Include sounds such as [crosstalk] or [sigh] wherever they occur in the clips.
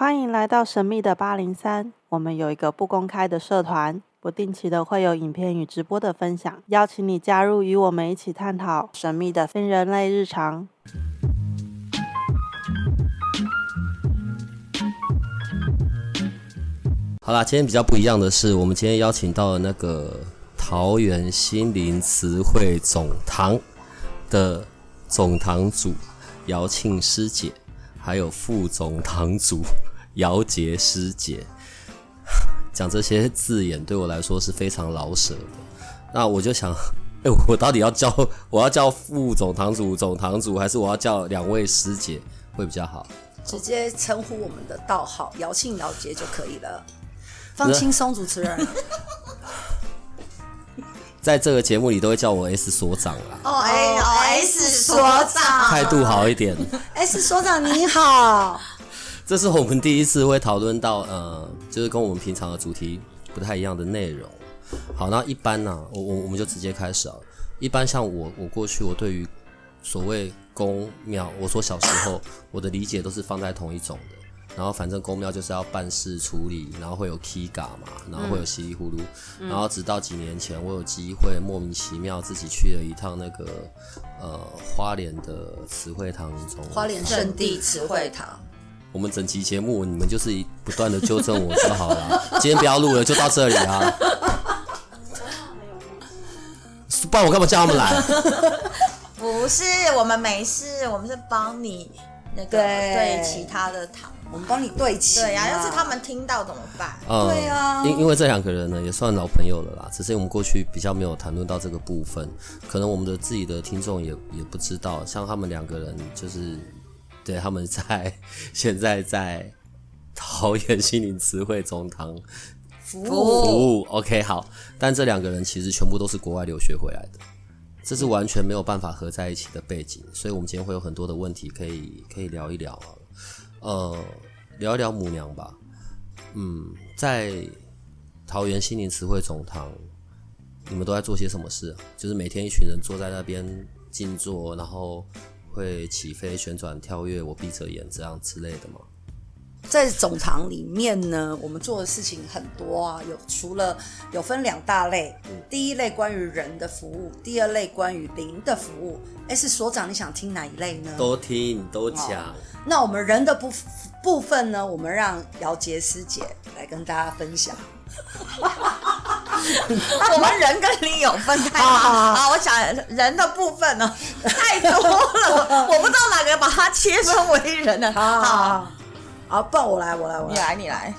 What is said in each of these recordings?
欢迎来到神秘的八零三。我们有一个不公开的社团，不定期的会有影片与直播的分享，邀请你加入，与我们一起探讨神秘的非人类日常。好啦，今天比较不一样的是，我们今天邀请到了那个桃园心灵词汇总堂的总堂主姚庆师姐，还有副总堂主姚杰师姐。[laughs] 讲这些字眼对我来说是非常老舍的。那我就想，[laughs] 哎，我到底要叫我要叫副总堂主、总堂主，还是我要叫两位师姐会比较好？直接称呼我们的道号姚庆、姚杰就可以了。放轻松，主持人。[laughs] 在这个节目里都会叫我 S 所长啦。哦，哎，S 所长，态度好一点。S 所长你好。这是我们第一次会讨论到，呃，就是跟我们平常的主题不太一样的内容。好，那一般呢、啊，我我我们就直接开始啊。一般像我，我过去我对于所谓宫庙，我说小时候我的理解都是放在同一种的。然后反正宫庙就是要办事处理，然后会有 K 嘎嘛，然后会有稀里呼噜，然后直到几年前我有机会莫名其妙自己去了一趟那个呃花莲的慈惠堂，从花莲圣地慈惠堂。我们整期节目你们就是不断的纠正我就好了，[laughs] 今天不要录了，就到这里啊。不然我干嘛叫他们来？不是，我们没事，我们是帮你那个对，其他的糖。我们帮你对齐。对呀、啊，要是他们听到怎么办？嗯、对啊，因因为这两个人呢也算老朋友了啦，只是我们过去比较没有谈论到这个部分，可能我们的自己的听众也也不知道，像他们两个人就是，对，他们在现在在桃园心灵词汇总堂服务服务，OK 好，但这两个人其实全部都是国外留学回来的，这是完全没有办法合在一起的背景，所以我们今天会有很多的问题可以可以聊一聊啊。呃，聊一聊母娘吧。嗯，在桃园心灵词汇总堂，你们都在做些什么事？就是每天一群人坐在那边静坐，然后会起飞、旋转、跳跃，我闭着眼这样之类的吗？在总堂里面呢，我们做的事情很多啊。有除了有分两大类，嗯、第一类关于人的服务，第二类关于灵的服务。S 所长，你想听哪一类呢？都听，都讲。那我们人的部部分呢？我们让姚杰师姐来跟大家分享。[laughs] 我们人跟灵有分开吗？啊，我想人的部分呢 [laughs] 太多了，我不知道哪个把它切分为人呢。好，好，好，不然我来，我来，我来，你来，你来。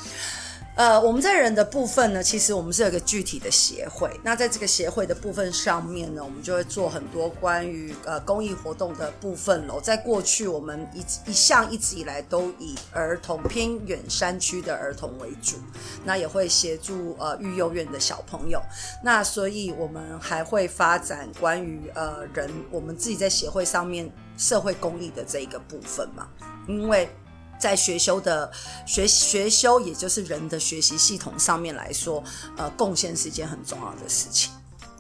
呃，我们在人的部分呢，其实我们是有一个具体的协会。那在这个协会的部分上面呢，我们就会做很多关于呃公益活动的部分喽。在过去，我们一一向一直以来都以儿童偏远山区的儿童为主，那也会协助呃育幼院的小朋友。那所以我们还会发展关于呃人我们自己在协会上面社会公益的这一个部分嘛，因为。在学修的学学修，也就是人的学习系统上面来说，呃，贡献是一件很重要的事情。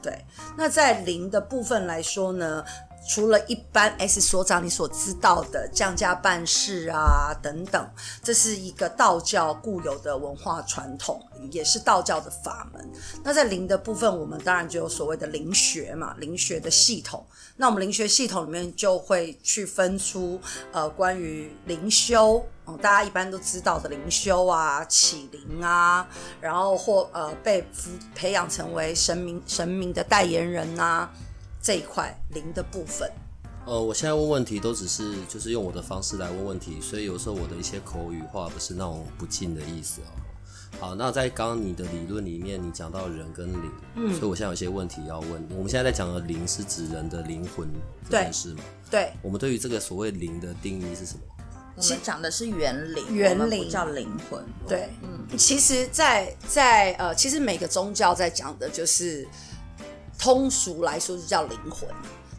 对，那在零的部分来说呢，除了一般 S 所长你所知道的降价办事啊等等，这是一个道教固有的文化传统，也是道教的法门。那在灵的部分，我们当然就有所谓的灵学嘛，灵学的系统。那我们灵学系统里面就会去分出呃关于灵修，大家一般都知道的灵修啊、启灵啊，然后或呃被培养成为神明神明的代言人啊。这一块灵的部分，呃，我现在问问题都只是就是用我的方式来问问题，所以有时候我的一些口语化不是那种不敬的意思哦。好，那在刚刚你的理论里面，你讲到人跟灵，嗯，所以我现在有些问题要问。我们现在在讲的灵是指人的灵魂这件事吗？对。我们对于这个所谓灵的定义是什么？其实讲的是元灵，元灵叫灵魂。对，嗯，其实在，在在呃，其实每个宗教在讲的就是。通俗来说就叫灵魂，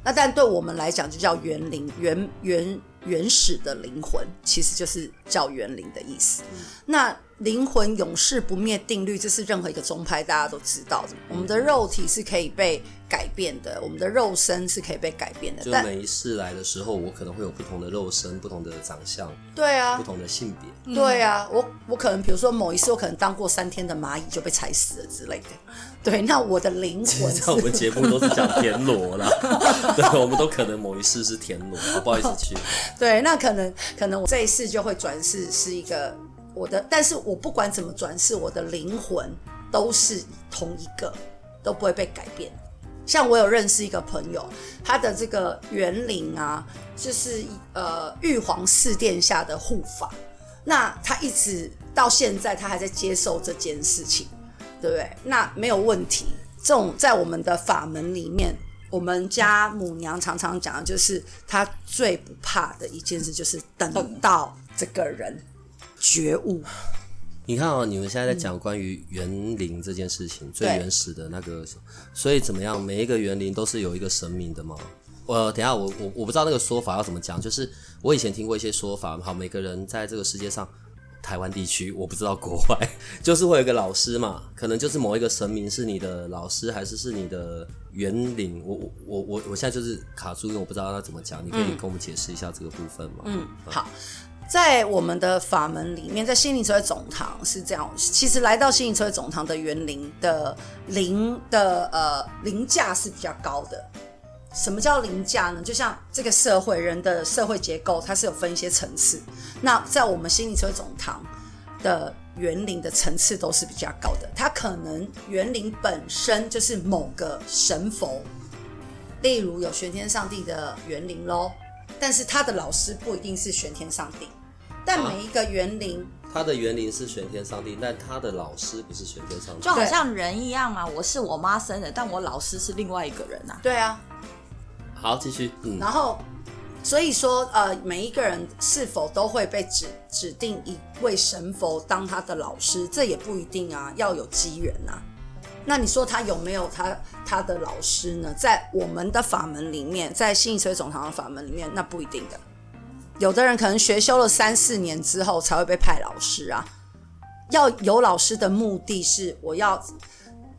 那但对我们来讲就叫原灵，原原原始的灵魂，其实就是叫元灵的意思。嗯、那灵魂永世不灭定律，这是任何一个宗派大家都知道的。我们的肉体是可以被改变的，我们的肉身是可以被改变的。就每一次来的时候，我可能会有不同的肉身、不同的长相，对啊，不同的性别，对啊。我我可能比如说某一次，我可能当过三天的蚂蚁就被踩死了之类的。[laughs] 对，那我的灵魂 [laughs] 在我们节目都是讲田螺啦，[laughs] 对，我们都可能某一世是田螺，不好意思去。对，那可能可能我这一世就会转世是一个。我的，但是我不管怎么转世，我的灵魂都是同一个，都不会被改变。像我有认识一个朋友，他的这个元灵啊，就是呃玉皇四殿下的护法，那他一直到现在，他还在接受这件事情，对不对？那没有问题。这种在我们的法门里面，我们家母娘常常讲的就是，他最不怕的一件事，就是等到这个人。觉悟，你看哦，你们现在在讲关于园林这件事情，嗯、最原始的那个，所以怎么样？每一个园林都是有一个神明的吗？我等一下，我我我不知道那个说法要怎么讲，就是我以前听过一些说法，好，每个人在这个世界上，台湾地区我不知道国外，[laughs] 就是会有一个老师嘛，可能就是某一个神明是你的老师，还是是你的园林？我我我我我现在就是卡住，因为我不知道要怎么讲，你可以跟我们解释一下这个部分吗？嗯，好。在我们的法门里面，在心灵智慧总堂是这样。其实来到心灵智慧总堂的园林的灵的呃灵价是比较高的。什么叫灵价呢？就像这个社会人的社会结构，它是有分一些层次。那在我们心灵智慧总堂的园林的层次都是比较高的。它可能园林本身就是某个神佛，例如有玄天上帝的园林喽，但是他的老师不一定是玄天上帝。但每一个园林，他的园林是玄天上帝，但他的老师不是玄天上帝，就好像人一样嘛。我是我妈生的，但我老师是另外一个人呐、啊。对啊。好，继续。嗯。然后，所以说，呃，每一个人是否都会被指指定一位神佛当他的老师，这也不一定啊，要有机缘呐。那你说他有没有他他的老师呢？在我们的法门里面，在信水总堂的法门里面，那不一定的。有的人可能学修了三四年之后才会被派老师啊。要有老师的目的是我要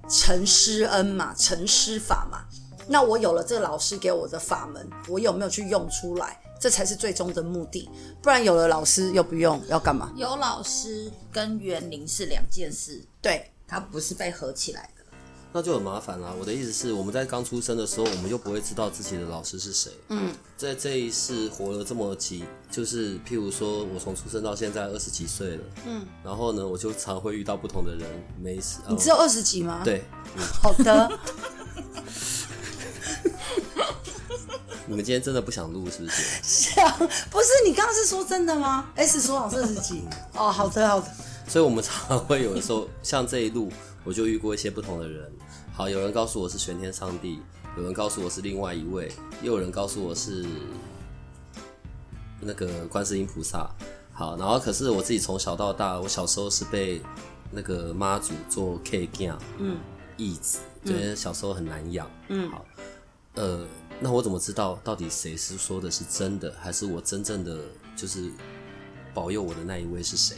承师恩嘛，承师法嘛。那我有了这个老师给我的法门，我有没有去用出来？这才是最终的目的。不然有了老师又不用，要干嘛？有老师跟园林是两件事，对，它不是被合起来的。那就很麻烦啦。我的意思是，我们在刚出生的时候，我们就不会知道自己的老师是谁。嗯，在这一世活了这么几，就是譬如说，我从出生到现在二十几岁了。嗯，然后呢，我就常会遇到不同的人。没事，你只有二十几吗？对。[laughs] 嗯、好的。[laughs] 你们今天真的不想录是不是？[laughs] 想，不是你刚刚是说真的吗？S 说好二十几。哦，好的好的。所以我们常常会有的时候，像这一路。我就遇过一些不同的人，好，有人告诉我是玄天上帝，有人告诉我是另外一位，又有人告诉我是那个观世音菩萨。好，然后可是我自己从小到大，我小时候是被那个妈祖做 K 将，嗯，义子，觉得小时候很难养，嗯，好，呃，那我怎么知道到底谁是说的是真的，还是我真正的就是保佑我的那一位是谁？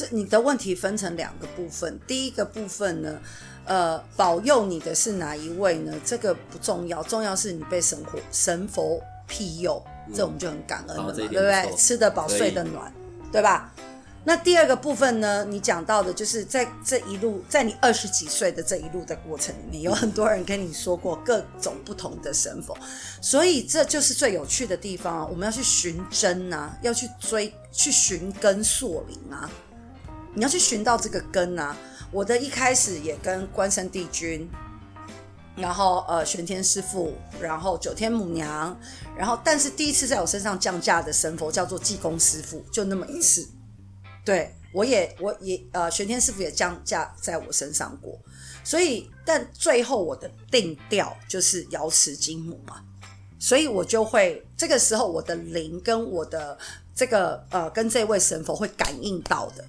这你的问题分成两个部分，第一个部分呢，呃，保佑你的是哪一位呢？这个不重要，重要是你被神佛神佛庇佑，嗯、这我们就很感恩了嘛，对不对？吃得饱，睡得暖，对吧？那第二个部分呢，你讲到的就是在这一路，在你二十几岁的这一路的过程里面，有很多人跟你说过各种不同的神佛，所以这就是最有趣的地方啊，我们要去寻真啊，要去追，去寻根溯灵啊。你要去寻到这个根啊！我的一开始也跟关圣帝君，然后呃玄天师父，然后九天母娘，然后但是第一次在我身上降价的神佛叫做济公师父，就那么一次。对，我也我也呃玄天师父也降价在我身上过，所以但最后我的定调就是瑶池金母嘛，所以我就会这个时候我的灵跟我的这个呃跟这位神佛会感应到的。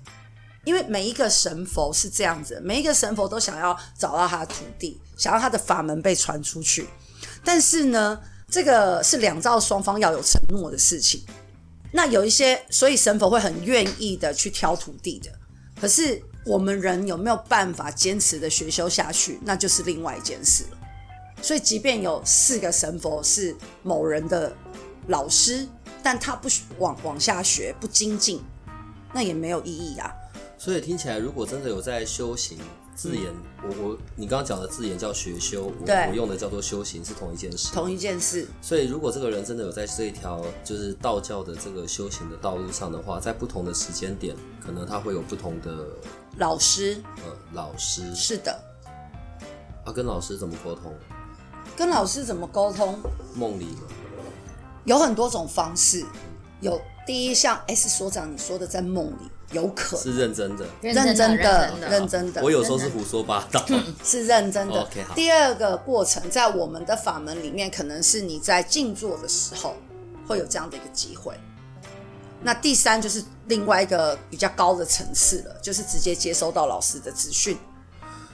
因为每一个神佛是这样子，每一个神佛都想要找到他的徒弟，想要他的法门被传出去。但是呢，这个是两造双方要有承诺的事情。那有一些，所以神佛会很愿意的去挑徒弟的。可是我们人有没有办法坚持的学修下去，那就是另外一件事了。所以，即便有四个神佛是某人的老师，但他不往往下学，不精进，那也没有意义啊。所以听起来，如果真的有在修行，字眼，嗯、我我你刚刚讲的字眼叫学修，我，我用的叫做修行，是同一件事。同一件事。所以，如果这个人真的有在这一条就是道教的这个修行的道路上的话，在不同的时间点，可能他会有不同的老师。呃，老师是的。啊，跟老师怎么沟通？跟老师怎么沟通？梦里有很多种方式。有第一，像 S 所长你说的，在梦里有可能是认真的，认真的，认真的。我有时候是胡说八道，是认真的。OK，好。第二个过程，在我们的法门里面，可能是你在静坐的时候会有这样的一个机会。那第三就是另外一个比较高的层次了，就是直接接收到老师的资讯。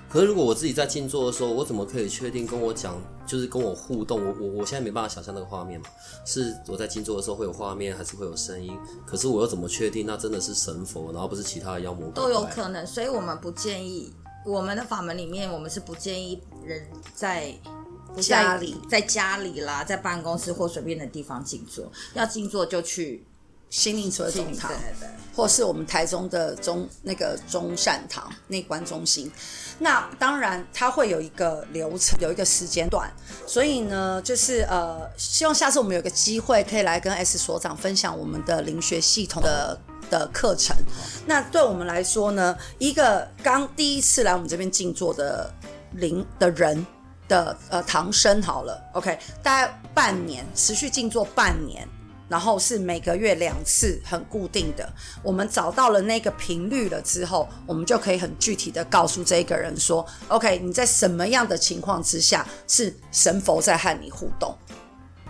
可是如果我自己在静坐的时候，我怎么可以确定跟我讲，就是跟我互动？我我我现在没办法想象那个画面嘛，是我在静坐的时候会有画面，还是会有声音？可是我又怎么确定那真的是神佛，然后不是其他的妖魔鬼怪？都有可能，所以我们不建议我们的法门里面，我们是不建议人在家里，在家里啦，在办公室或随便的地方静坐。要静坐就去。心灵所总堂，或是我们台中的中那个中善堂内观中心。那当然，它会有一个流程，有一个时间段。所以呢，就是呃，希望下次我们有个机会可以来跟 S 所长分享我们的灵学系统的的课程。那对我们来说呢，一个刚第一次来我们这边静坐的灵的人的呃唐生好了，OK，大概半年持续静坐半年。然后是每个月两次，很固定的。我们找到了那个频率了之后，我们就可以很具体的告诉这个人说：“OK，你在什么样的情况之下是神佛在和你互动？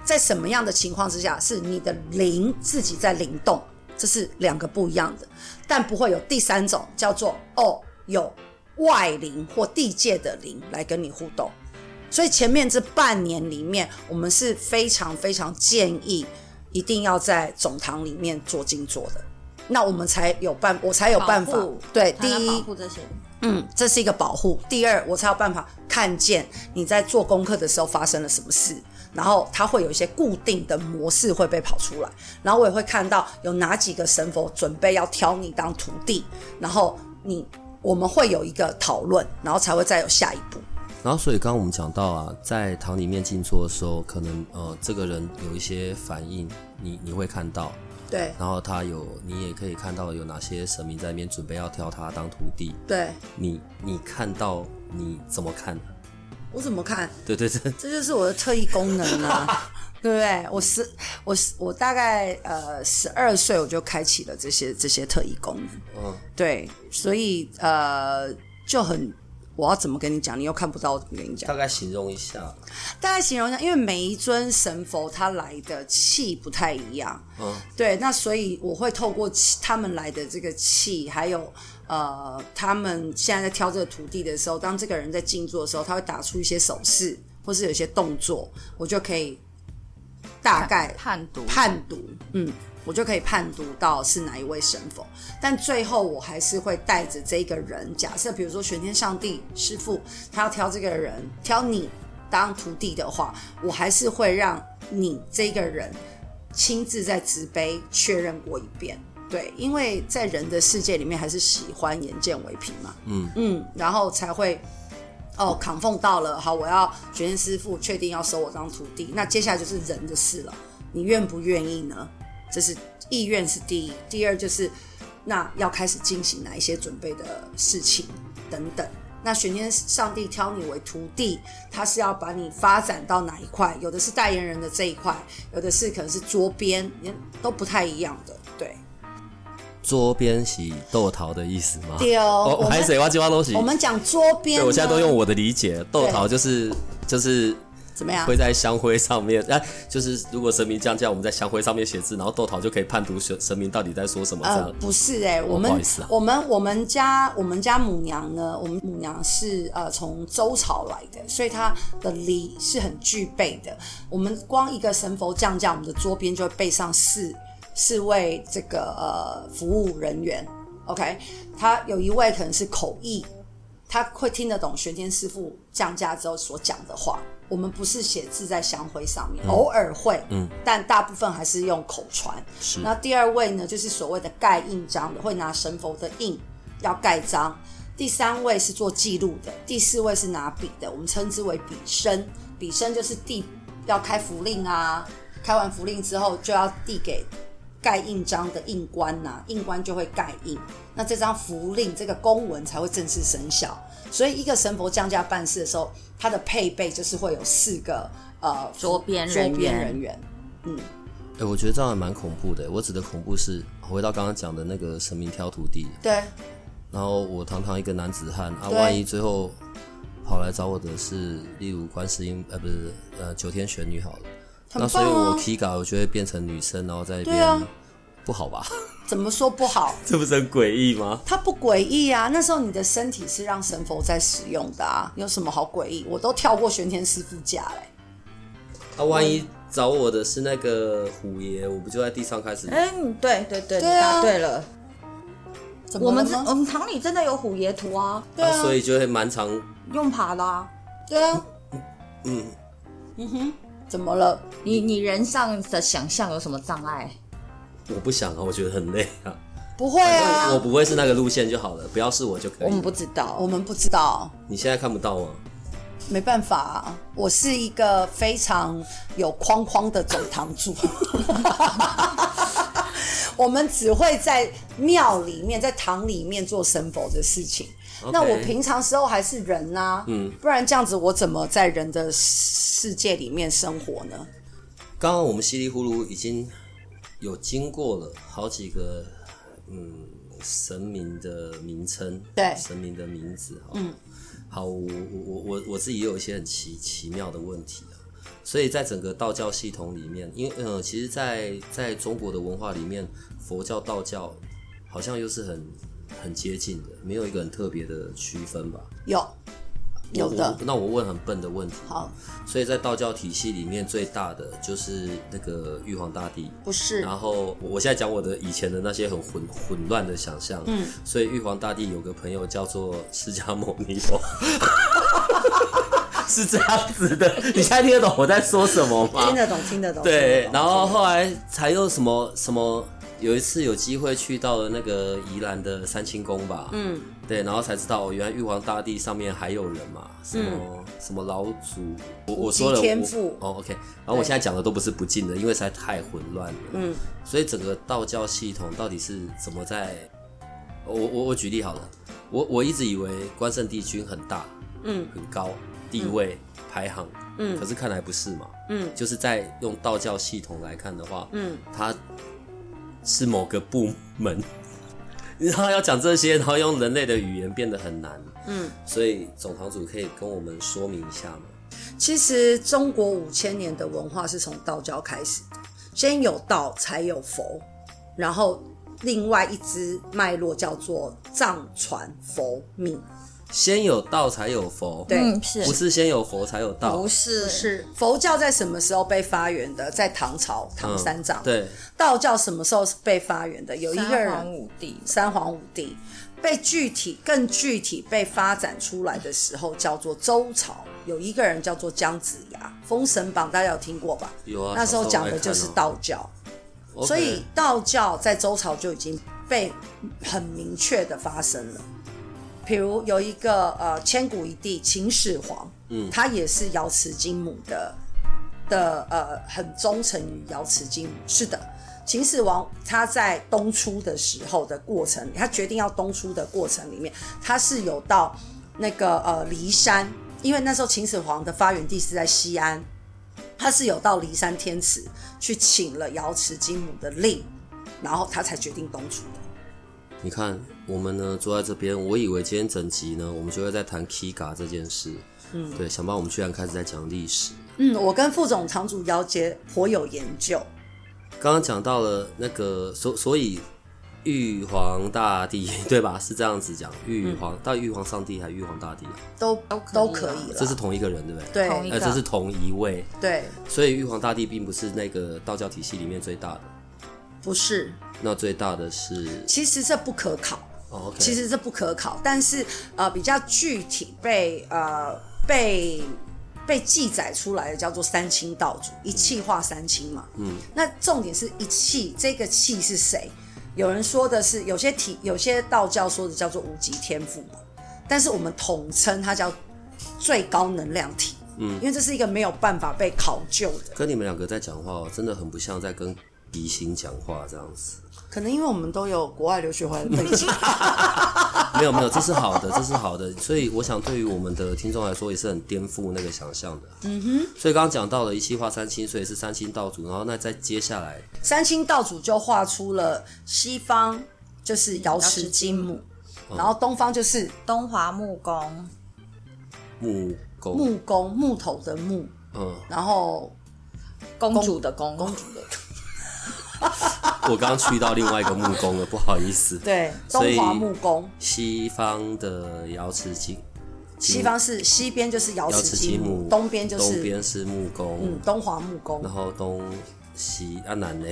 在什么样的情况之下是你的灵自己在灵动？这是两个不一样的，但不会有第三种叫做哦，有外灵或地界的灵来跟你互动。所以前面这半年里面，我们是非常非常建议。一定要在总堂里面做静坐的，那我们才有办，我才有办法。对，第一，保护这些，嗯，这是一个保护。第二，我才有办法看见你在做功课的时候发生了什么事，然后它会有一些固定的模式会被跑出来，然后我也会看到有哪几个神佛准备要挑你当徒弟，然后你我们会有一个讨论，然后才会再有下一步。然后，所以刚刚我们讲到啊，在堂里面静坐的时候，可能呃，这个人有一些反应，你你会看到，对。然后他有，你也可以看到有哪些神明在那边准备要挑他当徒弟，对。你你看到你怎么看？我怎么看？对对对，这就是我的特异功能啊，[laughs] 对不对？我十我我大概呃十二岁我就开启了这些这些特异功能，嗯，对，所以呃就很。我要怎么跟你讲？你又看不到，我怎么跟你讲？大概形容一下。大概形容一下，因为每一尊神佛他来的气不太一样。嗯。对，那所以我会透过他们来的这个气，还有呃，他们现在在挑这个徒弟的时候，当这个人在静坐的时候，他会打出一些手势，或是有些动作，我就可以大概判读判读。嗯。我就可以判读到是哪一位神佛，但最后我还是会带着这个人。假设比如说玄天上帝师傅，他要挑这个人，挑你当徒弟的话，我还是会让你这个人亲自在掷杯确认过一遍。对，因为在人的世界里面，还是喜欢眼见为凭嘛。嗯嗯，然后才会哦，扛奉到了，好，我要玄天师傅确定要收我当徒弟，那接下来就是人的事了，你愿不愿意呢？这是意愿是第一，第二就是那要开始进行哪一些准备的事情等等。那选天上帝挑你为徒弟，他是要把你发展到哪一块？有的是代言人的这一块，有的是可能是桌边，都不太一样的。对，桌边是豆桃的意思吗？对哦，我还是挖鸡挖东西。我们讲桌边，我现在都用我的理解，豆桃就是就是。怎么样？会在香灰上面，[laughs] 哎、啊，就是如果神明降价，我们在香灰上面写字，然后豆桃就可以判读神神明到底在说什么。这样、呃、不是哎、欸，我们、哦啊、我们我们家我们家母娘呢，我们母娘是呃从周朝来的，所以她的礼是很具备的。我们光一个神佛降价，我们的桌边就会备上四四位这个呃服务人员。OK，他有一位可能是口译，他会听得懂玄天师傅降价之后所讲的话。我们不是写字在香灰上面，嗯、偶尔会，嗯，但大部分还是用口传。是。那第二位呢，就是所谓的盖印章的，会拿神佛的印要盖章。第三位是做记录的，第四位是拿笔的，我们称之为笔生。笔生就是递要开符令啊，开完符令之后就要递给盖印章的印官呐、啊，印官就会盖印，那这张符令这个公文才会正式生效。所以一个神佛降价办事的时候，它的配备就是会有四个呃桌边人员，人员。嗯，哎、欸，我觉得这样还蛮恐怖的。我指的恐怖是回到刚刚讲的那个神明挑土地。对。然后我堂堂一个男子汉啊，万一最后跑来找我的是，例如观世音，呃，不是，呃，九天玄女好了。啊、那所以我 K 稿我就会变成女生，然后在那边、啊、不好吧？怎么说不好？[laughs] 这不是很诡异吗？它不诡异啊！那时候你的身体是让神佛在使用的啊，有什么好诡异？我都跳过玄天师傅架嘞。啊，万一找我的是那个虎爷，我不就在地上开始？哎、欸，对对对，对啊，对了。我们这我们堂里真的有虎爷图啊，对啊，所以就会蛮常用爬的啊，对啊，嗯嗯哼，怎么了？你你人上的想象有什么障碍？我不想啊，我觉得很累啊。不会啊，我不会是那个路线就好了，不要是我就可以。我们不知道，我们不知道。你现在看不到吗？没办法啊，我是一个非常有框框的总堂主。[laughs] 我们只会在庙里面，在堂里面做神佛的事情。Okay. 那我平常时候还是人啊，嗯，不然这样子我怎么在人的世界里面生活呢？刚刚我们稀里糊涂已经有经过了好几个嗯神明的名称，对，神明的名字，嗯，好，我我我我自己也有一些很奇奇妙的问题啊。所以在整个道教系统里面，因为呃，其实在，在在中国的文化里面，佛教、道教好像又是很很接近的，没有一个很特别的区分吧？有，有的。那我问很笨的问题。好。所以在道教体系里面，最大的就是那个玉皇大帝。不是。然后我现在讲我的以前的那些很混混乱的想象。嗯。所以玉皇大帝有个朋友叫做释迦牟尼佛。[laughs] 是这样子的，你现在听得懂我在说什么吗？听得懂，听得懂。对，然后后来才又什么什么，有一次有机会去到了那个宜兰的三清宫吧。嗯，对，然后才知道，原来玉皇大帝上面还有人嘛，什么、嗯、什么老祖，我我说了，天赋哦，OK。然后我现在讲的都不是不敬的，因为实在太混乱了。嗯，所以整个道教系统到底是怎么在？我我我举例好了，我我一直以为关圣帝君很大，嗯，很高。地位、嗯、排行，嗯，可是看来不是嘛，嗯，就是在用道教系统来看的话，嗯，他是某个部门，[laughs] 然后要讲这些，然后用人类的语言变得很难，嗯，所以总堂主可以跟我们说明一下吗？其实中国五千年的文化是从道教开始，先有道才有佛，然后另外一支脉络叫做藏传佛密。先有道才有佛，对，是不是先有佛才有道？不是，不是。佛教在什么时候被发源的？在唐朝，唐三藏。嗯、对。道教什么时候是被发源的？有一个人，三皇五帝。三皇五帝被具体、更具体被发展出来的时候，叫做周朝。有一个人叫做姜子牙，《封神榜》大家有听过吧？有啊。那时候讲的就是道教，哦、所以道教在周朝就已经被很明确的发生了。比如有一个呃千古一帝秦始皇，嗯，他也是瑶池金母的的呃很忠诚于瑶池金母。是的，秦始皇他在东出的时候的过程，他决定要东出的过程里面，他是有到那个呃骊山，因为那时候秦始皇的发源地是在西安，他是有到骊山天池去请了瑶池金母的令，然后他才决定东出的。你看，我们呢坐在这边，我以为今天整集呢，我们就会在谈 Kiga 这件事。嗯，对，想不到我们居然开始在讲历史。嗯，我跟副总堂主姚杰颇有研究。刚刚讲到了那个，所所以玉皇大帝对吧？是这样子讲，玉皇、嗯、到底玉皇上帝还是玉皇大帝？都都可以了。这是同一个人对不对？对，呃，这是同一位。对，所以玉皇大帝并不是那个道教体系里面最大的。不是，那最大的是？其实这不可考。其实这不可考，但是呃比较具体被呃被被记载出来的叫做三清道祖，一气化三清嘛。嗯，那重点是一气，这个气是谁？有人说的是有些体，有些道教说的叫做无极天赋嘛，但是我们统称它叫最高能量体。嗯，因为这是一个没有办法被考究的。跟你们两个在讲话，真的很不像在跟鼻型讲话这样子。可能因为我们都有国外留学回来的背景。[laughs] 没有没有，这是好的，这是好的。所以我想，对于我们的听众来说，也是很颠覆那个想象的。嗯哼。所以刚刚讲到了一气化三清，所以是三清道主。然后那再接下来，三清道主就画出了西方就是瑶池金母，然后东方就是东华木工木工。木工，木头的木，嗯，然后公主的公，公主的。我刚刚去到另外一个木工了，不好意思。对，东华木工。西方的瑶池金，西方是西边就是瑶池金木，东边就是东边是木工，嗯，东华木工。然后东西啊南呢？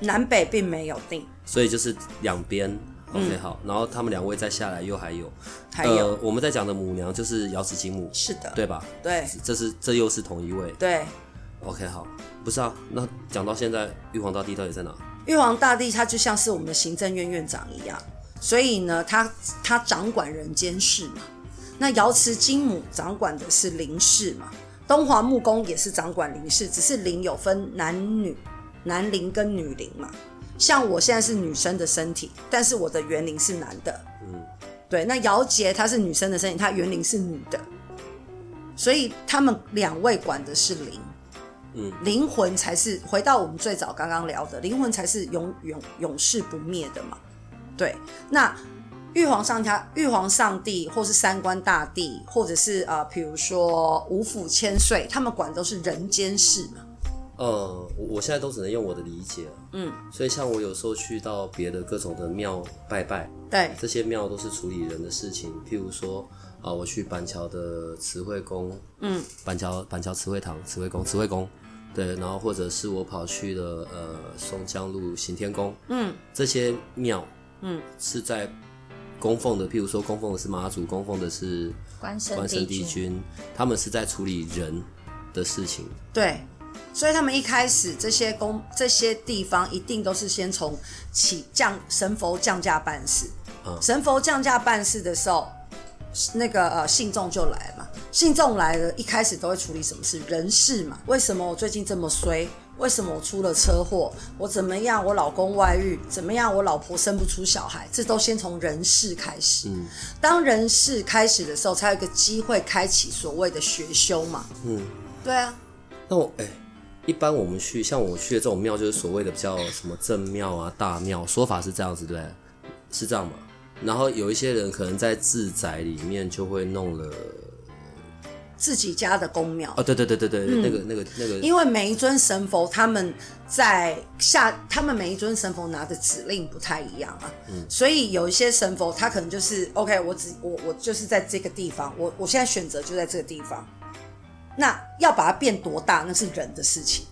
南北并没有定，所以就是两边。OK，好，然后他们两位再下来又还有，还有、呃、我们在讲的母娘就是瑶池金母，是的，对吧？对，这是这又是同一位，对。OK，好，不是啊，那讲到现在，玉皇大帝到底在哪？玉皇大帝他就像是我们的行政院院长一样，所以呢，他他掌管人间事嘛。那瑶池金母掌管的是灵事嘛，东华木工也是掌管灵事，只是灵有分男女，男灵跟女灵嘛。像我现在是女生的身体，但是我的元灵是男的。嗯，对。那姚杰他是女生的身体，他元灵是女的，所以他们两位管的是灵。嗯，灵魂才是回到我们最早刚刚聊的，灵魂才是永永永世不灭的嘛。对。那玉皇上他玉皇上帝，或是三官大帝，或者是呃，比如说五府千岁，他们管都是人间事嘛。呃，我我现在都只能用我的理解，嗯，所以像我有时候去到别的各种的庙拜拜，对，这些庙都是处理人的事情，譬如说啊、呃，我去板桥的慈惠宫，嗯，板桥板桥慈惠堂、慈惠宫、慈惠宫，对，然后或者是我跑去了呃松江路行天宫，嗯，这些庙，嗯，是在供奉的，譬如说供奉的是妈祖，供奉的是关圣帝君，他们是在处理人的事情，对。所以他们一开始这些公这些地方一定都是先从起降神佛降驾办事，嗯、神佛降驾办事的时候，那个呃信众就来了嘛，信众来了，一开始都会处理什么事？人事嘛。为什么我最近这么衰？为什么我出了车祸？我怎么样？我老公外遇？怎么样？我老婆生不出小孩？这都先从人事开始。嗯，当人事开始的时候，才有一个机会开启所谓的学修嘛。嗯，对啊。那我哎。欸一般我们去，像我去的这种庙，就是所谓的比较什么正庙啊、大庙，说法是这样子，对，是这样吗？然后有一些人可能在自宅里面就会弄了自己家的宫庙。哦，对对对对对，嗯、那个那个那个，因为每一尊神佛他们在下，他们每一尊神佛拿的指令不太一样啊，嗯，所以有一些神佛他可能就是 OK，我只我我就是在这个地方，我我现在选择就在这个地方。那要把它变多大，那是人的事情。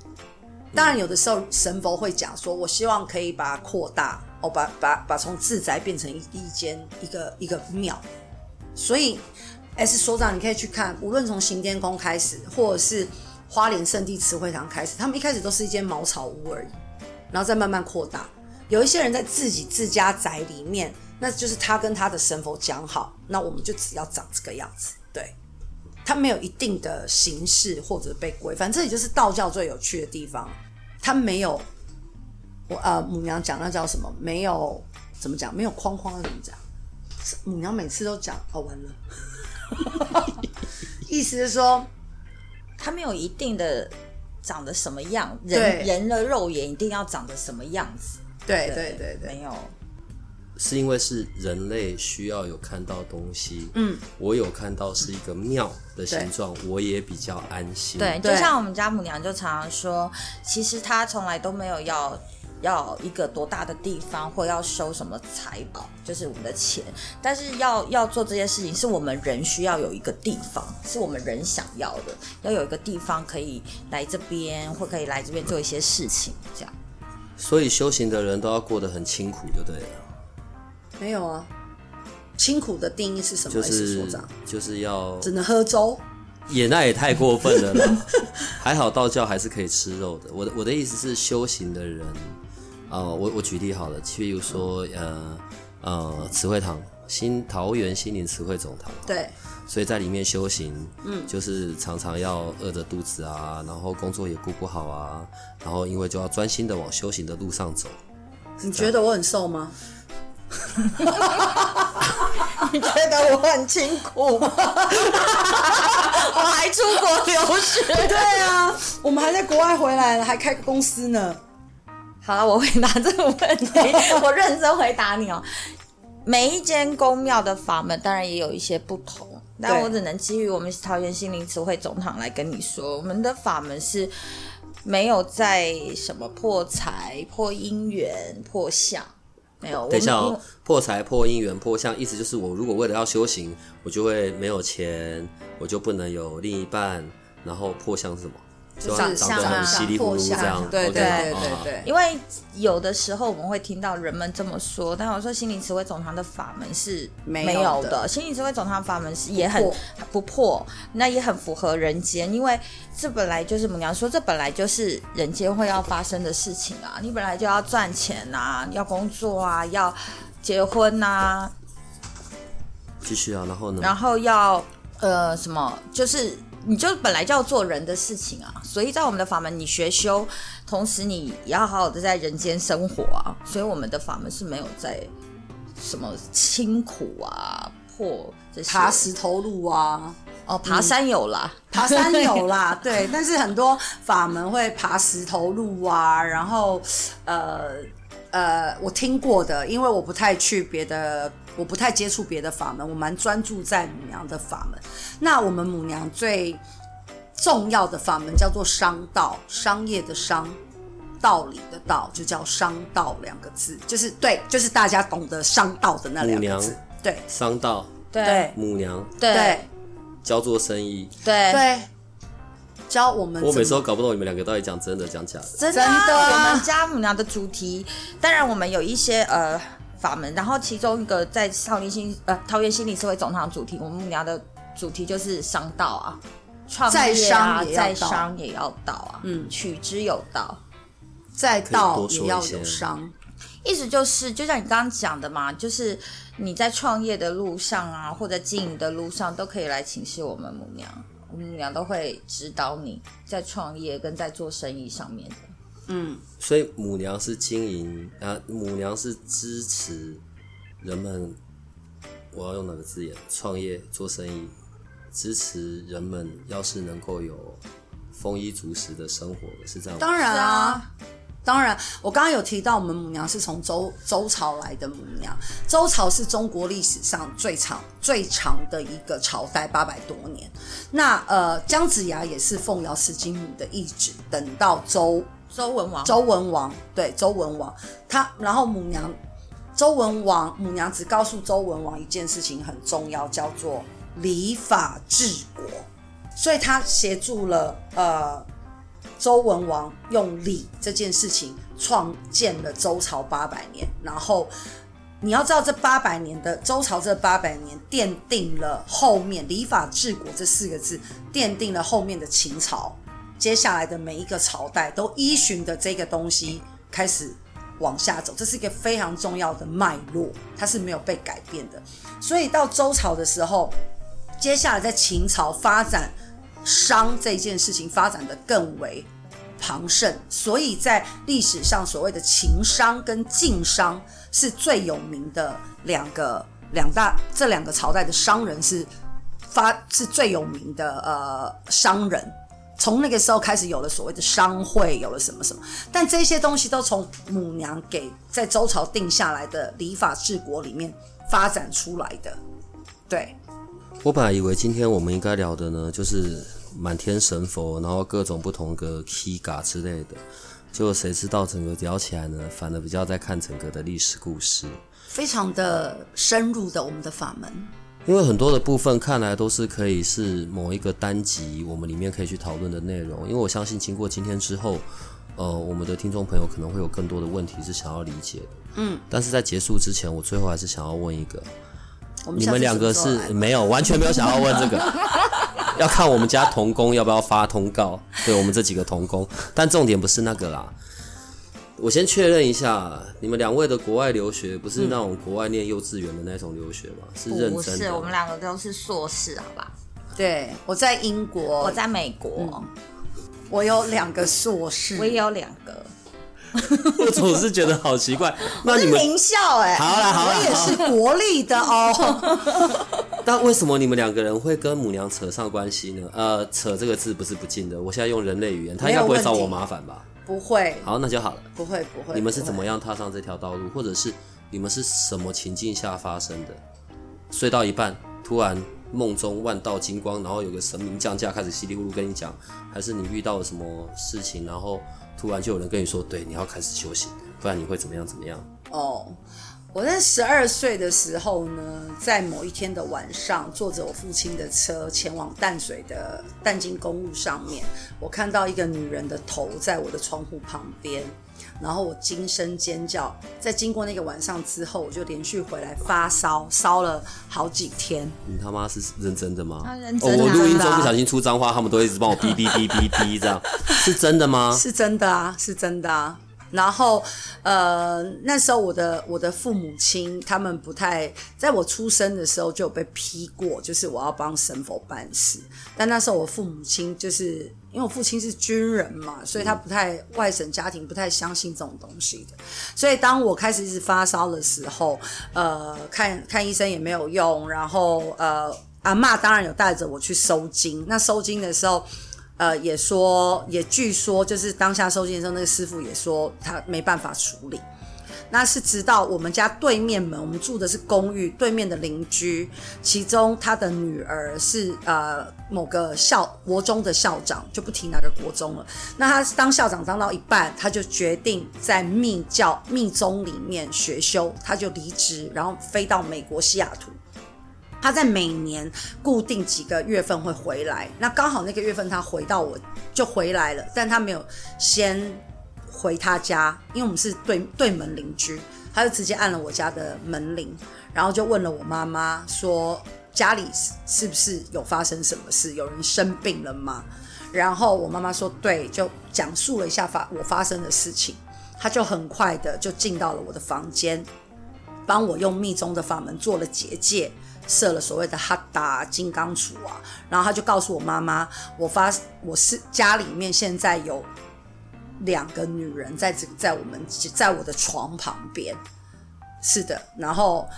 当然，有的时候神佛会讲说：“我希望可以把它扩大，哦，把把把从自宅变成一一间一个一个庙。”所以，S 所长，你可以去看，无论从行天宫开始，或者是花莲圣地慈惠堂开始，他们一开始都是一间茅草屋而已，然后再慢慢扩大。有一些人在自己自家宅里面，那就是他跟他的神佛讲好，那我们就只要长这个样子，对。他没有一定的形式或者被规范，这也就是道教最有趣的地方。他没有，我呃母娘讲那叫什么？没有怎么讲？没有框框怎么讲？母娘每次都讲哦，完了，[laughs] 意思是说，他没有一定的长得什么样，人人的肉眼一定要长得什么样子？对对对对，对，没有。是因为是人类需要有看到东西，嗯，我有看到是一个庙的形状，我也比较安心。对，就像我们家母娘就常常说，其实她从来都没有要要一个多大的地方，或要收什么财宝，就是我们的钱。但是要要做这件事情，是我们人需要有一个地方，是我们人想要的，要有一个地方可以来这边，或可以来这边做一些事情，这样。所以修行的人都要过得很清苦，就对了。没有啊。清苦的定义是什么？就是所长就是要只能喝粥，也那也太过分了啦。[laughs] 还好道教还是可以吃肉的。我的我的意思是，修行的人啊、呃，我我举例好了，譬如说呃呃慈惠堂新桃园心灵慈惠总堂，对，所以在里面修行，嗯，就是常常要饿着肚子啊，然后工作也顾不好啊，然后因为就要专心的往修行的路上走。你觉得我很瘦吗？[laughs] 你觉得我很辛苦吗？[laughs] 我还出国留学。对啊，我们还在国外回来了，还开公司呢。好了，我回答这个问题，[laughs] 我认真回答你哦。每一间宫庙的法门当然也有一些不同，但我只能基于我们桃园心灵词汇总堂来跟你说，我们的法门是没有在什么破财、破姻缘、破相。没有，等一下哦，破财、破姻缘、破相，意思就是我如果为了要修行，我就会没有钱，我就不能有另一半，然后破相是什么？就长得很稀里糊涂这样，对对对对对。因为有的时候我们会听到人们这么说，但我说心灵词汇总堂的法门是没有的，心灵词汇总堂法门是也很不破，那也很符合人间，因为这本来就是母娘说，这本来就是人间会要发生的事情啊，你本来就要赚钱啊，要工作啊，要结婚啊，继续啊，然后呢？然后要呃什么，就是。你就本来就要做人的事情啊，所以在我们的法门，你学修，同时你也要好好的在人间生活啊。所以我们的法门是没有在什么清苦啊、破这些爬石头路啊。哦，爬山有啦，嗯、爬山有啦，对。但是很多法门会爬石头路啊，然后呃呃，我听过的，因为我不太去别的。我不太接触别的法门，我蛮专注在母娘的法门。那我们母娘最重要的法门叫做商道，商业的商，道理的道，就叫商道两个字，就是对，就是大家懂得商道的那两个字，对，商道，对，母娘，对，教做生意，对。对，教我们。我每次都搞不懂你们两个到底讲真的讲假的，真的。我们家母娘的主题，当然我们有一些呃。法门，然后其中一个在桃园心呃桃园心理社会总堂主题，我们母娘的主题就是商道啊，创业啊，在商也要道。啊，嗯，取之有道，在道也要有商，意思就是就像你刚刚讲的嘛，就是你在创业的路上啊，或者经营的路上，都可以来请示我们母娘，我们母娘都会指导你在创业跟在做生意上面的。嗯，所以母娘是经营啊，母娘是支持人们，我要用哪个字眼？创业做生意，支持人们，要是能够有丰衣足食的生活，是这样？当然啊，当然，我刚刚有提到，我们母娘是从周周朝来的母娘，周朝是中国历史上最长最长的一个朝代，八百多年。那呃，姜子牙也是奉尧是金母的懿旨，等到周。周文王，周文王，对，周文王，他然后母娘，周文王母娘只告诉周文王一件事情很重要，叫做礼法治国，所以他协助了呃周文王用礼这件事情创建了周朝八百年，然后你要知道这八百年的周朝这八百年奠定了后面礼法治国这四个字，奠定了后面的秦朝。接下来的每一个朝代都依循的这个东西开始往下走，这是一个非常重要的脉络，它是没有被改变的。所以到周朝的时候，接下来在秦朝发展商这件事情发展的更为庞盛，所以在历史上所谓的秦商跟晋商是最有名的两个两大，这两个朝代的商人是发是最有名的呃商人。从那个时候开始有了所谓的商会，有了什么什么，但这些东西都从母娘给在周朝定下来的礼法治国里面发展出来的。对，我本来以为今天我们应该聊的呢，就是满天神佛，然后各种不同的 K 嘎之类的，结果谁知道整个聊起来呢，反而比较在看整个的历史故事，非常的深入的我们的法门。因为很多的部分看来都是可以是某一个单集，我们里面可以去讨论的内容。因为我相信经过今天之后，呃，我们的听众朋友可能会有更多的问题是想要理解的。嗯，但是在结束之前，我最后还是想要问一个：们你们两个是没有完全没有想要问这个，[laughs] 要看我们家童工要不要发通告，对我们这几个童工。但重点不是那个啦。我先确认一下，你们两位的国外留学不是那种国外念幼稚园的那种留学吗？是认真的？不是，我们两个都是硕士，好吧？对，我在英国，我在美国，嗯、我有两个硕士，我也有两个。[laughs] 我总是觉得好奇怪，[laughs] 那你们名校哎、欸，好啦好啦，我也是国立的哦。[laughs] 但为什么你们两个人会跟母娘扯上关系呢？呃，扯这个字不是不敬的，我现在用人类语言，他应该不会找我麻烦吧？不会。好，那就好了。不会不会。你们是怎么样踏上这条道路，或者是你们是什么情境下发生的？睡到一半，突然梦中万道金光，然后有个神明降驾，开始稀里糊涂跟你讲，还是你遇到了什么事情，然后？突然就有人跟你说：“对，你要开始修行，不然你会怎么样？怎么样？”哦，我在十二岁的时候呢，在某一天的晚上，坐着我父亲的车前往淡水的淡金公路上面，我看到一个女人的头在我的窗户旁边。然后我惊声尖叫，在经过那个晚上之后，我就连续回来发烧，烧了好几天。你他妈是认真的吗？他认真的。哦，我录音中不小心出脏话，他们都一直帮我哔哔哔哔哔这样，是真的吗？是真的啊，是真的啊。然后，呃，那时候我的我的父母亲他们不太，在我出生的时候就有被批过，就是我要帮神佛办事。但那时候我父母亲就是因为我父亲是军人嘛，所以他不太外省家庭不太相信这种东西的。所以当我开始一直发烧的时候，呃，看看医生也没有用。然后，呃，阿妈当然有带着我去收惊。那收惊的时候。呃，也说，也据说，就是当下收惊的时候，那个师傅也说他没办法处理。那是直到我们家对面门，我们住的是公寓，对面的邻居，其中他的女儿是呃某个校国中的校长，就不提哪个国中了。那他当校长当到一半，他就决定在密教密宗里面学修，他就离职，然后飞到美国西雅图。他在每年固定几个月份会回来，那刚好那个月份他回到我就回来了，但他没有先回他家，因为我们是对对门邻居，他就直接按了我家的门铃，然后就问了我妈妈说家里是不是有发生什么事，有人生病了吗？然后我妈妈说对，就讲述了一下发我发生的事情，他就很快的就进到了我的房间，帮我用密宗的法门做了结界。设了所谓的哈达金刚杵啊，然后他就告诉我妈妈，我发我是家里面现在有两个女人在这在我们在我的床旁边，是的，然后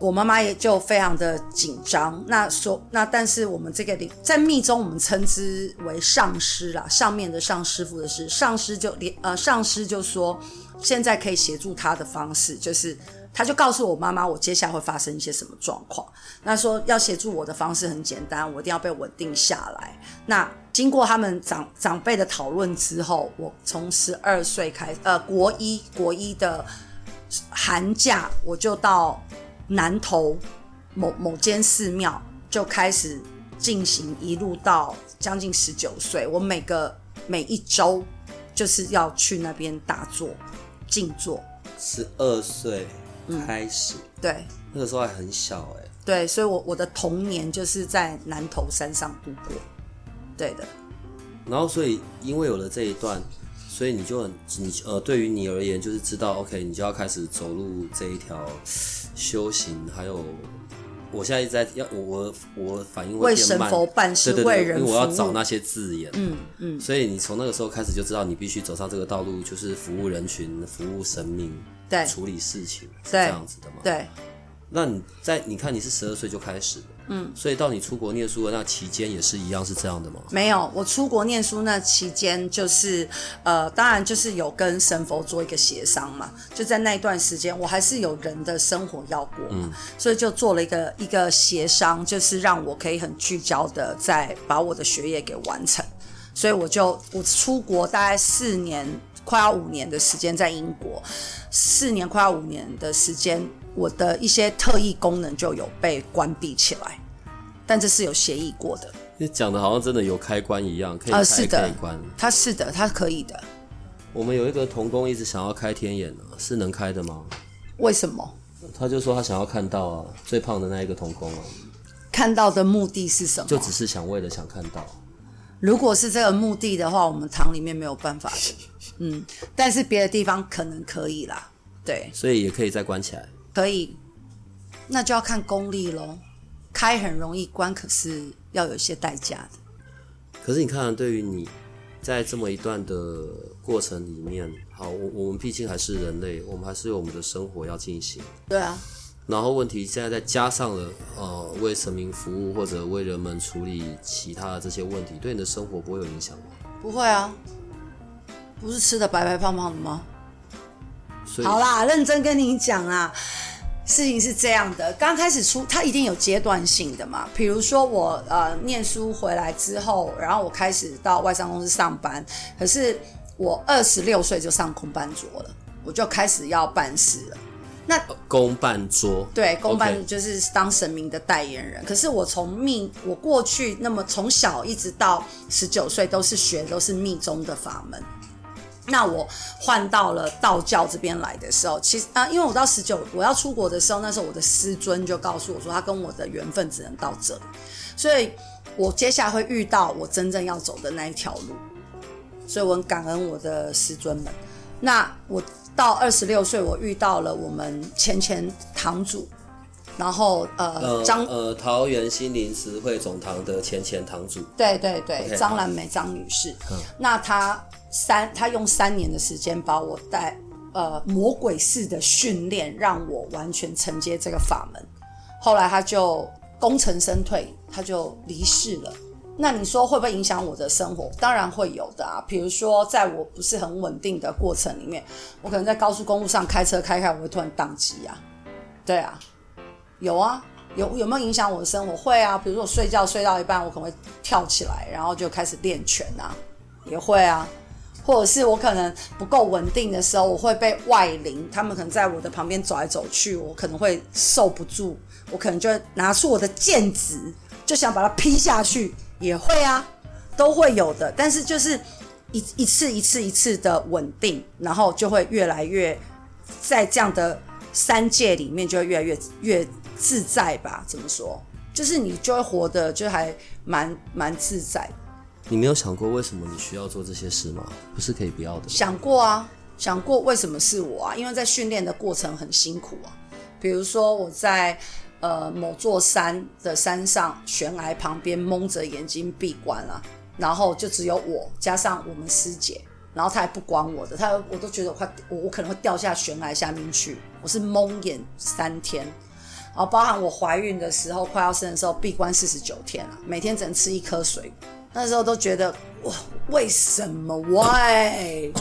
我妈妈也就非常的紧张。那说那但是我们这个里在密宗我们称之为上师啦，上面的上师傅的师，上师就连呃上师就说现在可以协助他的方式就是。他就告诉我妈妈，我接下来会发生一些什么状况。那说要协助我的方式很简单，我一定要被稳定下来。那经过他们长长辈的讨论之后，我从十二岁开始，呃，国一国一的寒假，我就到南投某某间寺庙就开始进行，一路到将近十九岁，我每个每一周就是要去那边打坐静坐。十二岁。开始、嗯、对，那个时候还很小哎、欸，对，所以我我的童年就是在南投山上度过，对的。然后，所以因为有了这一段，所以你就很你呃，对于你而言，就是知道 OK，你就要开始走入这一条修行。还有，我现在一直在要我我反应会变慢，为神佛办事，对对对，为人因为我要找那些字眼，嗯嗯。所以你从那个时候开始就知道，你必须走上这个道路，就是服务人群，服务神明。对，处理事情是这样子的吗？对，那你在你看你是十二岁就开始，嗯，所以到你出国念书的那期间也是一样是这样的吗？没有，我出国念书那期间就是呃，当然就是有跟神佛做一个协商嘛，就在那一段时间，我还是有人的生活要过嘛，嗯，所以就做了一个一个协商，就是让我可以很聚焦的在把我的学业给完成，所以我就我出国大概四年。快要五年的时间在英国，四年快要五年的时间，我的一些特异功能就有被关闭起来，但这是有协议过的。你讲的好像真的有开关一样，可以开、的可以关。它是的，它可以的。我们有一个童工一直想要开天眼呢、啊，是能开的吗？为什么？他就说他想要看到啊，最胖的那一个童工啊。看到的目的是什么？就只是想为了想看到。如果是这个目的的话，我们堂里面没有办法的。[laughs] 嗯，但是别的地方可能可以啦。对，所以也可以再关起来。可以，那就要看功力喽。开很容易，关可是要有一些代价的。可是你看，对于你在这么一段的过程里面，好，我我们毕竟还是人类，我们还是有我们的生活要进行。对啊。然后问题现在再加上了，呃，为神明服务或者为人们处理其他的这些问题，对你的生活不会有影响吗？不会啊，不是吃的白白胖胖的吗？所以好啦，认真跟你讲啊，事情是这样的，刚开始出，它一定有阶段性的嘛。比如说我呃念书回来之后，然后我开始到外商公司上班，可是我二十六岁就上空班桌了，我就开始要办事了。那公办桌对，公办就是当神明的代言人。可是我从密，我过去那么从小一直到十九岁都是学都是密宗的法门。那我换到了道教这边来的时候，其实啊，因为我到十九我要出国的时候，那时候我的师尊就告诉我说，他跟我的缘分只能到这里，所以我接下来会遇到我真正要走的那一条路。所以我很感恩我的师尊们。那我。到二十六岁，我遇到了我们前前堂主，然后呃张呃桃园心灵慈惠总堂的前前堂主，对对对，张兰梅张女士。嗯，那她三她用三年的时间把我带呃魔鬼式的训练，让我完全承接这个法门。后来她就功成身退，她就离世了。那你说会不会影响我的生活？当然会有的啊。比如说，在我不是很稳定的过程里面，我可能在高速公路上开车开开，我会突然宕机啊。对啊，有啊，有有没有影响我的生活？会啊。比如说我睡觉睡到一半，我可能会跳起来，然后就开始练拳啊，也会啊。或者是我可能不够稳定的时候，我会被外灵，他们可能在我的旁边走来走去，我可能会受不住，我可能就拿出我的剑指，就想把它劈下去。也会啊，都会有的，但是就是一一次一次一次的稳定，然后就会越来越在这样的三界里面，就会越来越越自在吧？怎么说？就是你就会活得就还蛮蛮自在。你没有想过为什么你需要做这些事吗？不是可以不要的？想过啊，想过为什么是我啊？因为在训练的过程很辛苦啊。比如说我在。呃，某座山的山上悬崖旁边，蒙着眼睛闭关了，然后就只有我加上我们师姐，然后他还不管我的，他我都觉得我快，我我可能会掉下悬崖下面去。我是蒙眼三天，然后包含我怀孕的时候，快要生的时候闭关四十九天了，每天只能吃一颗水果。那时候都觉得哇，为什么？Why？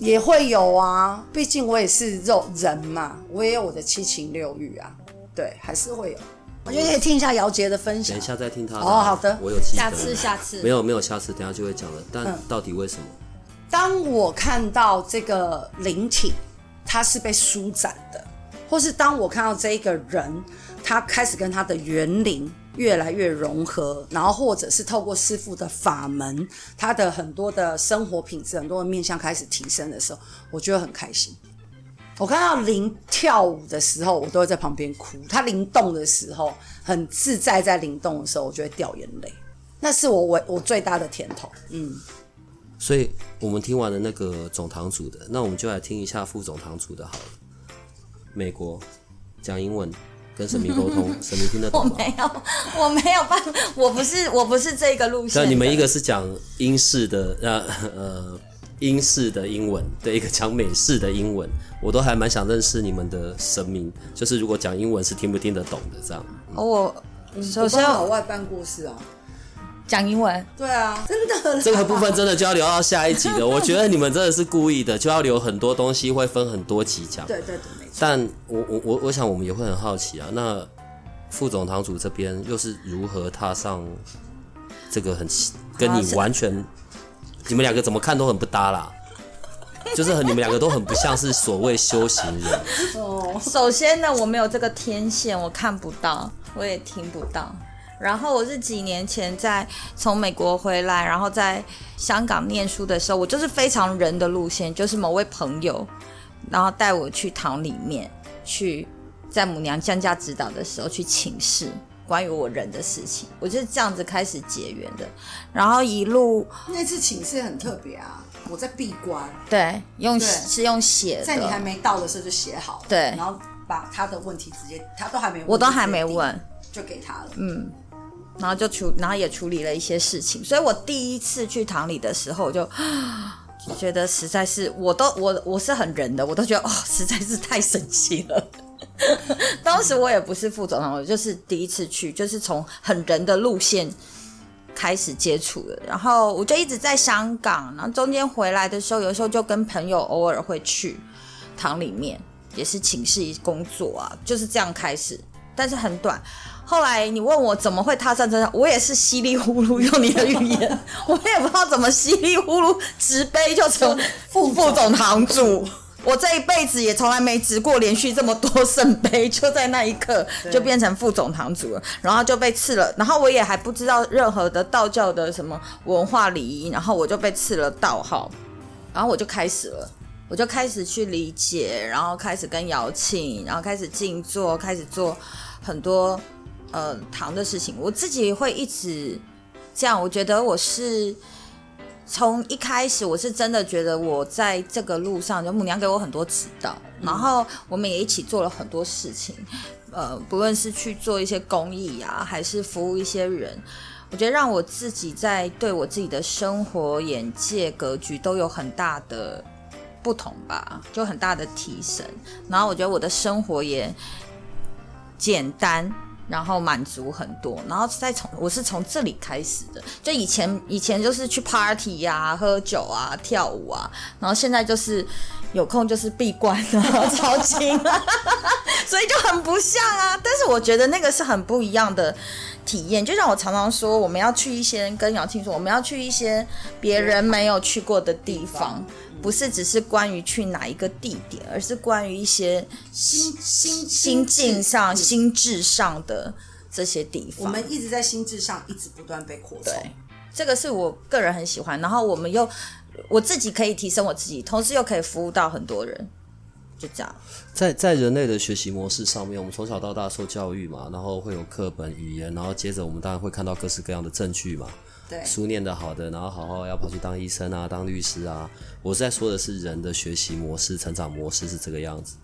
也会有啊，毕竟我也是肉人嘛，我也有我的七情六欲啊。对，还是会有。我觉得可以听一下姚杰的分享。等一下再听他的。哦，好的。我有记得。下次，下次。没有，没有下次，等下就会讲了。但到底为什么？嗯，当我看到这个灵体，它是被舒展的，或是当我看到这一个人，他开始跟他的元灵越来越融合，然后或者是透过师父的法门，他的很多的生活品质、很多的面向开始提升的时候，我觉得很开心。我看到灵跳舞的时候，我都会在旁边哭。他灵动的时候，很自在，在灵动的时候，我就会掉眼泪。那是我我我最大的甜头。嗯，所以我们听完了那个总堂主的，那我们就来听一下副总堂主的好了。美国讲英文跟神明沟通，[laughs] 神明听得懂吗？我没有，我没有办法，我不是我不是这个路线。那你们一个是讲英式的，呃呃。英式的英文，对，一个讲美式的英文，我都还蛮想认识你们的神明。就是如果讲英文是听不听得懂的这样。哦，我首先老外办故事啊，讲英文。对啊，真的。这个部分真的就要留到下一集了。[laughs] 我觉得你们真的是故意的，就要留很多东西，会分很多集讲。对对对，没错。但我我我我想我们也会很好奇啊，那副总堂主这边又是如何踏上这个很跟你完全。你们两个怎么看都很不搭啦，就是很你们两个都很不像是所谓修行人。哦，首先呢，我没有这个天线，我看不到，我也听不到。然后我是几年前在从美国回来，然后在香港念书的时候，我就是非常人的路线，就是某位朋友，然后带我去堂里面，去在母娘降驾指导的时候去请示关于我人的事情，我就是这样子开始结缘的，然后一路那次请示很特别啊，我在闭关，对，用对。是用写的，在你还没到的时候就写好，对。然后把他的问题直接，他都还没问，我都还没问，就给他了，嗯。然后就处，然后也处理了一些事情，所以我第一次去堂里的时候，我就 [gasps] 觉得实在是，我都我我是很人的，我都觉得哦，实在是太神奇了。[laughs] 当时我也不是副总统，我就是第一次去，就是从很人的路线开始接触的。然后我就一直在香港，然后中间回来的时候，有时候就跟朋友偶尔会去堂里面，也是请示工作啊，就是这样开始，但是很短。后来你问我怎么会踏上这条，我也是稀里糊涂用你的语言，我也不知道怎么稀里糊涂直杯就成副副总堂主。我这一辈子也从来没执过连续这么多 [laughs] 圣杯，就在那一刻就变成副总堂主了，然后就被赐了。然后我也还不知道任何的道教的什么文化礼仪，然后我就被赐了道号，然后我就开始了，我就开始去理解，然后开始跟姚庆，然后开始静坐，开始做很多。呃，堂的事情，我自己会一直这样。我觉得我是从一开始，我是真的觉得我在这个路上，就母娘给我很多指导，嗯、然后我们也一起做了很多事情。呃，不论是去做一些公益啊，还是服务一些人，我觉得让我自己在对我自己的生活眼界格局都有很大的不同吧，就很大的提升。然后我觉得我的生活也简单。然后满足很多，然后再从我是从这里开始的，就以前以前就是去 party 呀、啊、喝酒啊、跳舞啊，然后现在就是有空就是闭关啊、抄经啊，[laughs] 所以就很不像啊。但是我觉得那个是很不一样的体验，就像我常常说，我们要去一些跟瑶沁说，我们要去一些别人没有去过的地方。不是只是关于去哪一个地点，而是关于一些心心心境上、心智上的这些地方。我们一直在心智上一直不断被扩充。对，这个是我个人很喜欢。然后我们又我自己可以提升我自己，同时又可以服务到很多人，就这样。在在人类的学习模式上面，我们从小到大受教育嘛，然后会有课本、语言，然后接着我们当然会看到各式各样的证据嘛。书念得好的，然后好好要跑去当医生啊，当律师啊。我在说的是人的学习模式、成长模式是这个样子。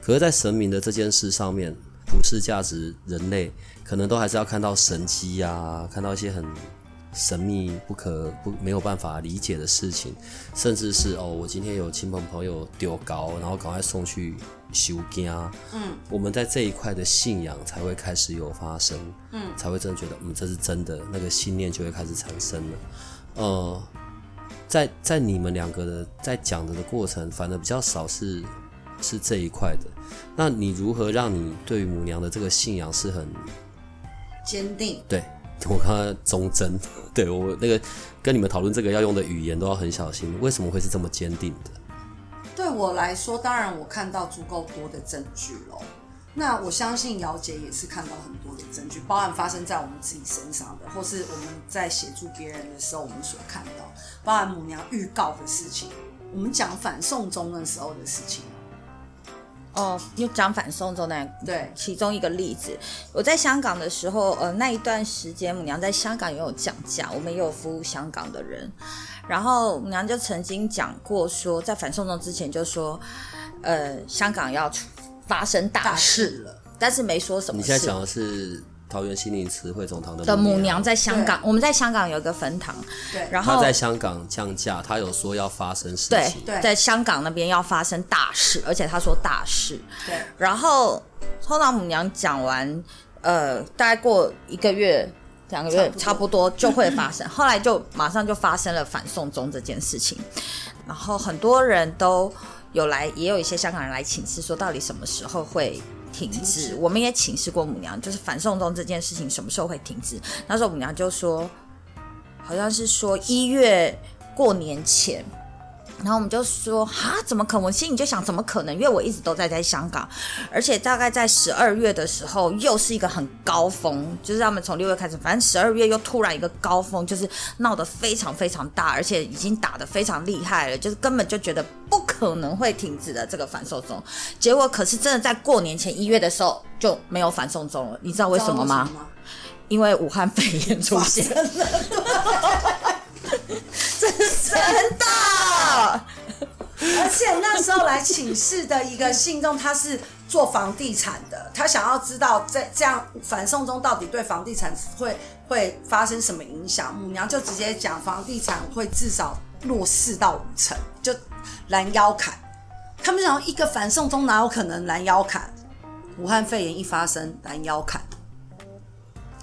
可是，在神明的这件事上面，普世价值，人类可能都还是要看到神机、啊，看到一些很。神秘不可不没有办法理解的事情，甚至是哦，我今天有亲朋朋友丢高，然后赶快送去修家。嗯，我们在这一块的信仰才会开始有发生，嗯，才会真的觉得嗯，这是真的，那个信念就会开始产生了。呃，在在你们两个的在讲的的过程，反而比较少是是这一块的。那你如何让你对于母娘的这个信仰是很坚定？对。我刚刚忠贞，对我那个跟你们讨论这个要用的语言都要很小心。为什么会是这么坚定的？对我来说，当然我看到足够多的证据喽。那我相信姚姐也是看到很多的证据，包含发生在我们自己身上的，或是我们在协助别人的时候我们所看到，包含母娘预告的事情，我们讲反送中的时候的事情。哦，又讲反送中那对其中一个例子，我在香港的时候，呃，那一段时间母娘在香港也有讲价，我们也有服务香港的人，然后母娘就曾经讲过说，在反送中之前就说，呃，香港要发生大事，大事了，但是没说什么事。你现在讲的是？桃园心灵慈惠总堂的母娘，的母娘在香港，我们在香港有一个分堂。对，然后他在香港降价，他有说要发生事情。对，在香港那边要发生大事，而且他说大事。对，然后后来母娘讲完，呃，大概过一个月、两个月，差不多就会发生。后来就马上就发生了反送中这件事情，然后很多人都有来，也有一些香港人来请示，说到底什么时候会。停止，我们也请示过母娘，就是反送中这件事情什么时候会停止？那时候母娘就说，好像是说一月过年前然后我们就说啊，怎么可能？我心里就想，怎么可能？因为我一直都在在香港，而且大概在十二月的时候，又是一个很高峰，就是他们从六月开始，反正十二月又突然一个高峰，就是闹得非常非常大，而且已经打得非常厉害了，就是根本就觉得不可能会停止的这个反送中。结果可是真的在过年前一月的时候就没有反送中了，你知道为什么吗？因为武汉肺炎出现了。[laughs] 真的，而且那时候来请示的一个信众，他是做房地产的，他想要知道这这样反送中到底对房地产会会发生什么影响。母娘就直接讲，房地产会至少落四到五成，就拦腰砍。他们想，一个反送中哪有可能拦腰砍？武汉肺炎一发生，拦腰砍。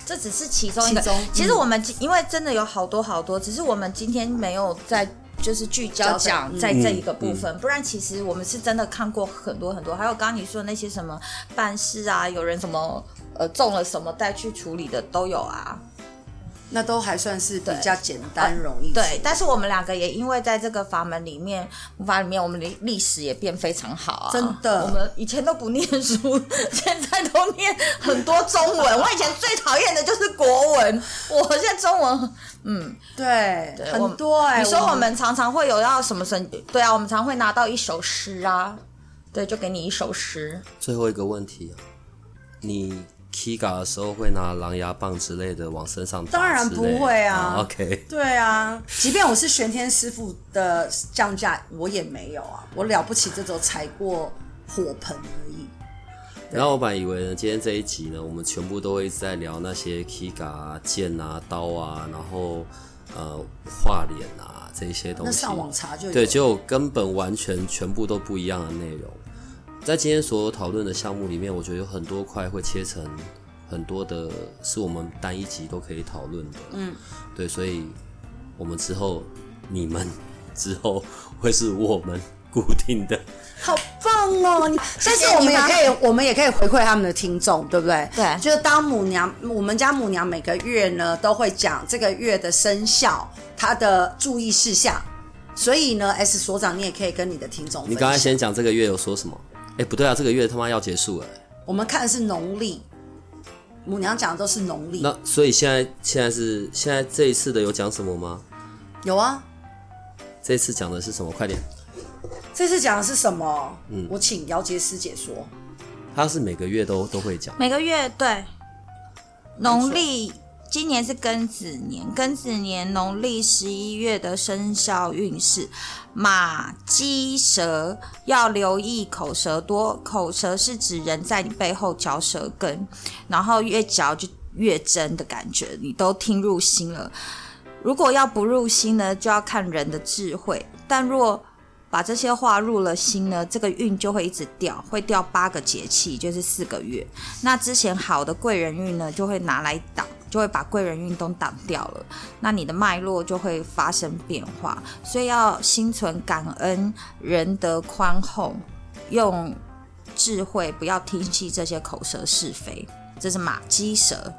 这只是其中一个。其实我们因为真的有好多好多，只是我们今天没有在就是聚焦讲在这一个部分，不然其实我们是真的看过很多很多。还有刚刚你说的那些什么办事啊，有人什么呃中了什么带去处理的都有啊。那都还算是比较简单容易。对，但是我们两个也因为在这个法门里面，法里面我们的历史也变非常好啊。真的，我们以前都不念书，现在都念很多中文。[laughs] 我以前最讨厌的就是国文，我现在中文，嗯，对，对很多哎、欸。你说我们常常会有要什么神？对啊，我们常会拿到一首诗啊，对，就给你一首诗。最后一个问题，你。起嘎的时候会拿狼牙棒之类的往身上打？当然不会啊。Oh, OK。对啊，即便我是玄天师傅的降价，我也没有啊。我了不起，这种踩过火盆而已。然后我本来以为呢，今天这一集呢，我们全部都会一直在聊那些起嘎啊、剑啊、刀啊，然后呃画脸啊这些东西。那上网查就有。对，就根本完全全部都不一样的内容。在今天所有讨论的项目里面，我觉得有很多块会切成很多的，是我们单一集都可以讨论的。嗯，对，所以我们之后你们之后会是我们固定的。[laughs] 好棒哦！你，但是我们也可以，我们也可以回馈他们的听众，对不对？对，就是当母娘，我们家母娘每个月呢都会讲这个月的生肖，它的注意事项。所以呢，S 所长，你也可以跟你的听众。你刚才先讲这个月有说什么？哎，不对啊，这个月他妈要结束了。我们看的是农历，母娘讲的都是农历。那所以现在现在是现在这一次的有讲什么吗？有啊，这次讲的是什么？快点。这次讲的是什么？嗯，我请姚杰师姐说。他是每个月都都会讲。每个月对，农历。今年是庚子年，庚子年农历十一月的生肖运势，马、鸡、蛇要留意口舌多。口舌是指人在你背后嚼舌根，然后越嚼就越真的感觉，你都听入心了。如果要不入心呢，就要看人的智慧。但若把这些话入了心呢，这个运就会一直掉，会掉八个节气，就是四个月。那之前好的贵人运呢，就会拿来挡。就会把贵人运都挡掉了，那你的脉络就会发生变化，所以要心存感恩，仁德宽厚，用智慧，不要听信这些口舌是非。这是马鸡蛇，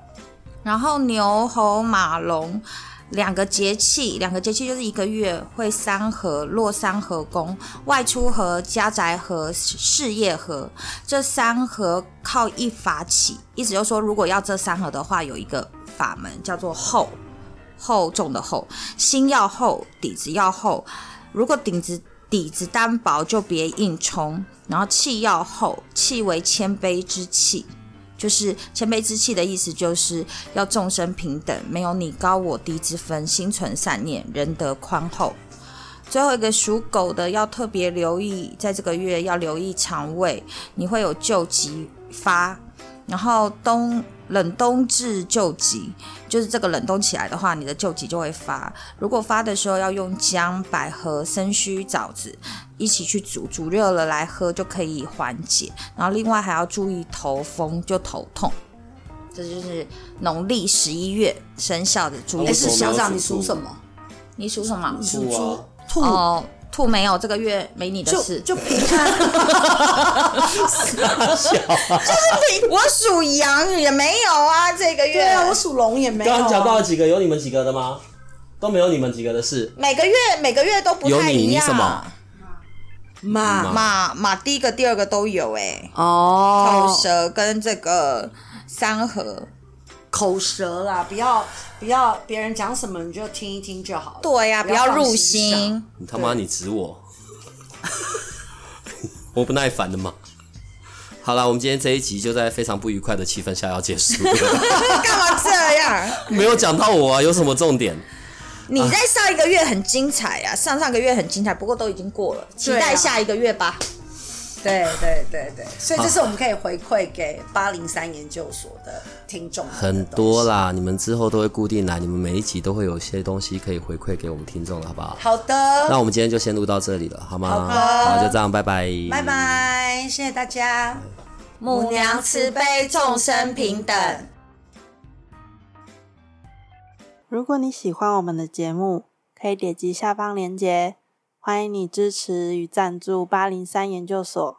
然后牛猴马龙。两个节气，两个节气就是一个月会三合，落三合宫，外出合、家宅合、事业合。这三合靠一法起，意思就是说，如果要这三合的话，有一个法门叫做厚，厚重的厚，心要厚，底子要厚。如果底子底子单薄，就别硬冲。然后气要厚，气为谦卑之气。就是谦卑之气的意思，就是要众生平等，没有你高我低之分，心存善念，仁德宽厚。最后一个属狗的要特别留意，在这个月要留意肠胃，你会有旧疾发。然后冬冷冬至救急，就是这个冷冻起来的话，你的救急就会发。如果发的时候要用姜、百合、生须、枣子一起去煮，煮热了来喝就可以缓解。然后另外还要注意头风，就头痛。这就是农历十一月生肖的注意事项。是小长你属什么？你属什么？属猪、啊、兔。哦兔没有，这个月没你的事，就，就平安。小啊、就是平，我属羊也没有啊，这个月。对啊，我属龙也没有、啊。刚刚讲到了几个，有你们几个的吗？都没有你们几个的事。每个月每个月都不太一样。你你什么？马马马第一个、第二个都有哎、哦口舌跟这个三合。口舌啦，不要不要，别人讲什么你就听一听就好了。对呀、不要入心。你他妈你指我，[laughs] 我不耐烦的嘛。好了，我们今天这一集就在非常不愉快的气氛下要结束了。[laughs] 干嘛这样？[laughs] 没有讲到我啊，有什么重点？你在上一个月很精彩啊，上上个月很精彩，不过都已经过了，期待下一个月吧。对对对对，所以这是我们可以回馈给八零三研究所的听众很多。啦，你们之后都会固定来，你们每一集都会有一些东西可以回馈给我们听众，好不好？好的，那我们今天就先录到这里了，好吗？好好，就这样，拜拜，拜拜，谢谢大家。母娘慈悲，众生平等。如果你喜欢我们的节目，可以点击下方链接，欢迎你支持与赞助八零三研究所。